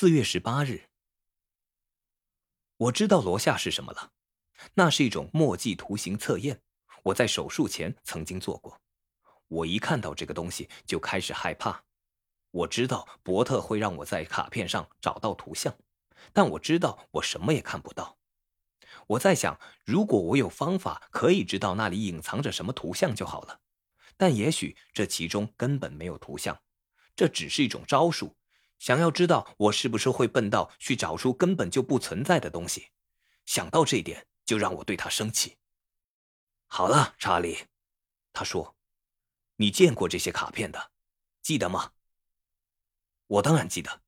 四月十八日，我知道罗夏是什么了，那是一种墨迹图形测验。我在手术前曾经做过。我一看到这个东西就开始害怕。我知道伯特会让我在卡片上找到图像，但我知道我什么也看不到。我在想，如果我有方法可以知道那里隐藏着什么图像就好了。但也许这其中根本没有图像，这只是一种招数。想要知道我是不是会笨到去找出根本就不存在的东西，想到这一点就让我对他生气。好了，查理，他说：“你见过这些卡片的，记得吗？”我当然记得。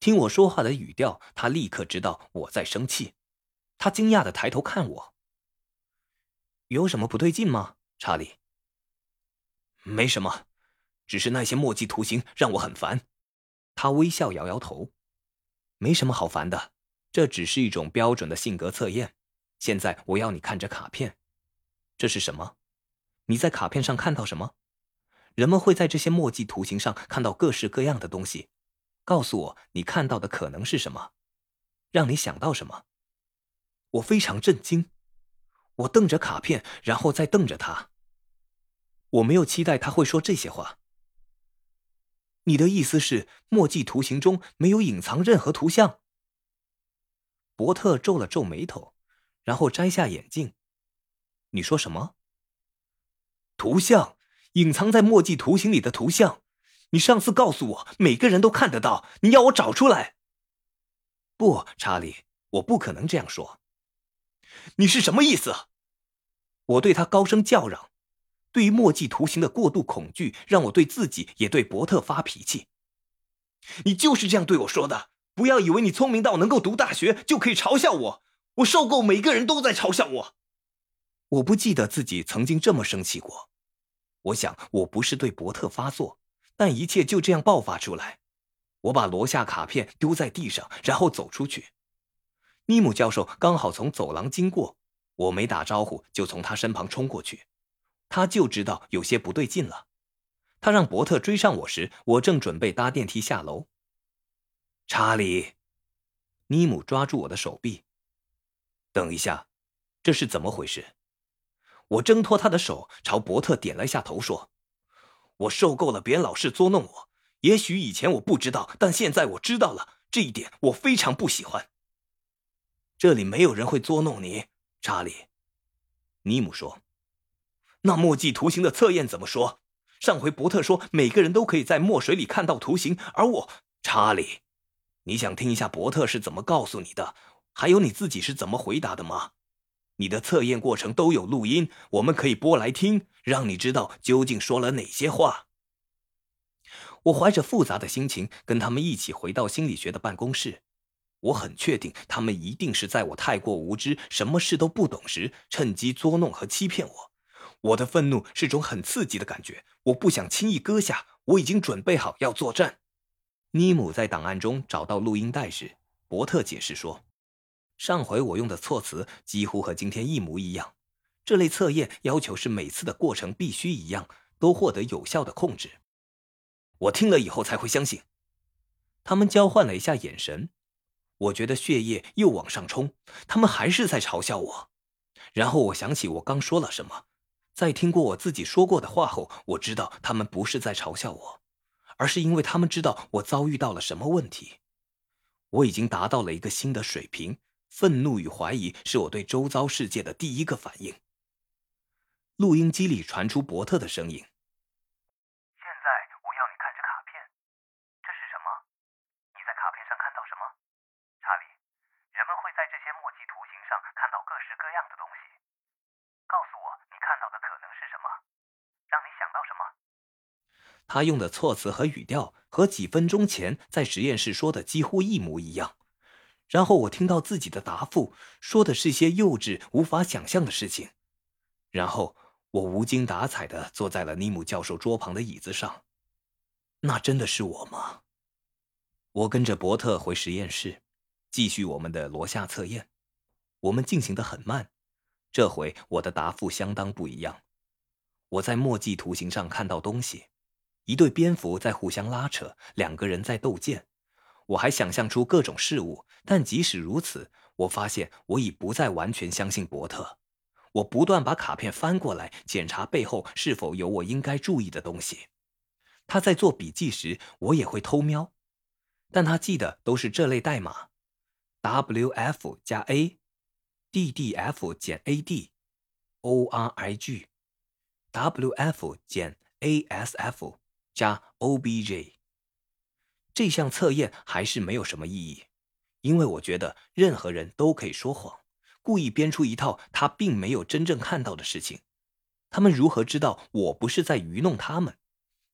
听我说话的语调，他立刻知道我在生气。他惊讶的抬头看我：“有什么不对劲吗，查理？”“没什么，只是那些墨迹图形让我很烦。”他微笑，摇摇头，没什么好烦的，这只是一种标准的性格测验。现在我要你看着卡片，这是什么？你在卡片上看到什么？人们会在这些墨迹图形上看到各式各样的东西。告诉我，你看到的可能是什么？让你想到什么？我非常震惊，我瞪着卡片，然后再瞪着他。我没有期待他会说这些话。你的意思是，墨迹图形中没有隐藏任何图像？伯特皱了皱眉头，然后摘下眼镜。你说什么？图像隐藏在墨迹图形里的图像？你上次告诉我，每个人都看得到。你要我找出来？不，查理，我不可能这样说。你是什么意思？我对他高声叫嚷。对于墨迹图形的过度恐惧，让我对自己也对伯特发脾气。你就是这样对我说的。不要以为你聪明到能够读大学就可以嘲笑我。我受够每个人都在嘲笑我。我不记得自己曾经这么生气过。我想我不是对伯特发作，但一切就这样爆发出来。我把罗夏卡片丢在地上，然后走出去。尼姆教授刚好从走廊经过，我没打招呼就从他身旁冲过去。他就知道有些不对劲了。他让伯特追上我时，我正准备搭电梯下楼。查理，尼姆抓住我的手臂。等一下，这是怎么回事？我挣脱他的手，朝伯特点了一下头，说：“我受够了别人老是捉弄我。也许以前我不知道，但现在我知道了。这一点我非常不喜欢。这里没有人会捉弄你，查理。”尼姆说。那墨迹图形的测验怎么说？上回伯特说每个人都可以在墨水里看到图形，而我，查理，你想听一下伯特是怎么告诉你的？还有你自己是怎么回答的吗？你的测验过程都有录音，我们可以播来听，让你知道究竟说了哪些话。我怀着复杂的心情跟他们一起回到心理学的办公室。我很确定，他们一定是在我太过无知、什么事都不懂时，趁机捉弄和欺骗我。我的愤怒是种很刺激的感觉，我不想轻易搁下。我已经准备好要作战。尼姆在档案中找到录音带时，伯特解释说：“上回我用的措辞几乎和今天一模一样。这类测验要求是每次的过程必须一样，都获得有效的控制。”我听了以后才会相信。他们交换了一下眼神，我觉得血液又往上冲。他们还是在嘲笑我。然后我想起我刚说了什么。在听过我自己说过的话后我知道他们不是在嘲笑我而是因为他们知道我遭遇到了什么问题。我已经达到了一个新的水平愤怒与怀疑是我对周遭世界的第一个反应。录音机里传出伯特的声音。现在我要你看着卡片这是什么？你在卡片上看到什么？查理人们会在这些墨迹图形上看到各式各样的东西。要什么他用的措辞和语调和几分钟前在实验室说的几乎一模一样，然后我听到自己的答复说的是些幼稚、无法想象的事情，然后我无精打采的坐在了尼姆教授桌旁的椅子上。那真的是我吗？我跟着伯特回实验室，继续我们的罗夏测验。我们进行的很慢，这回我的答复相当不一样。我在墨迹图形上看到东西。一对蝙蝠在互相拉扯，两个人在斗剑。我还想象出各种事物，但即使如此，我发现我已不再完全相信伯特。我不断把卡片翻过来，检查背后是否有我应该注意的东西。他在做笔记时，我也会偷瞄，但他记得都是这类代码：W F 加 A，D D F 减 A D，O R I G W F 减 A S F 加 O B J。这项测验还是没有什么意义，因为我觉得任何人都可以说谎，故意编出一套他并没有真正看到的事情。他们如何知道我不是在愚弄他们，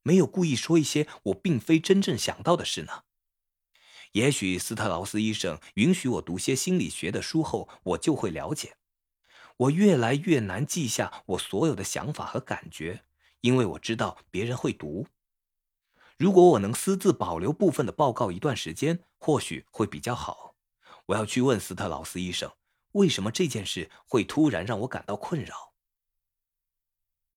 没有故意说一些我并非真正想到的事呢？也许斯特劳斯医生允许我读些心理学的书后，我就会了解。我越来越难记下我所有的想法和感觉，因为我知道别人会读。如果我能私自保留部分的报告一段时间，或许会比较好。我要去问斯特劳斯医生，为什么这件事会突然让我感到困扰。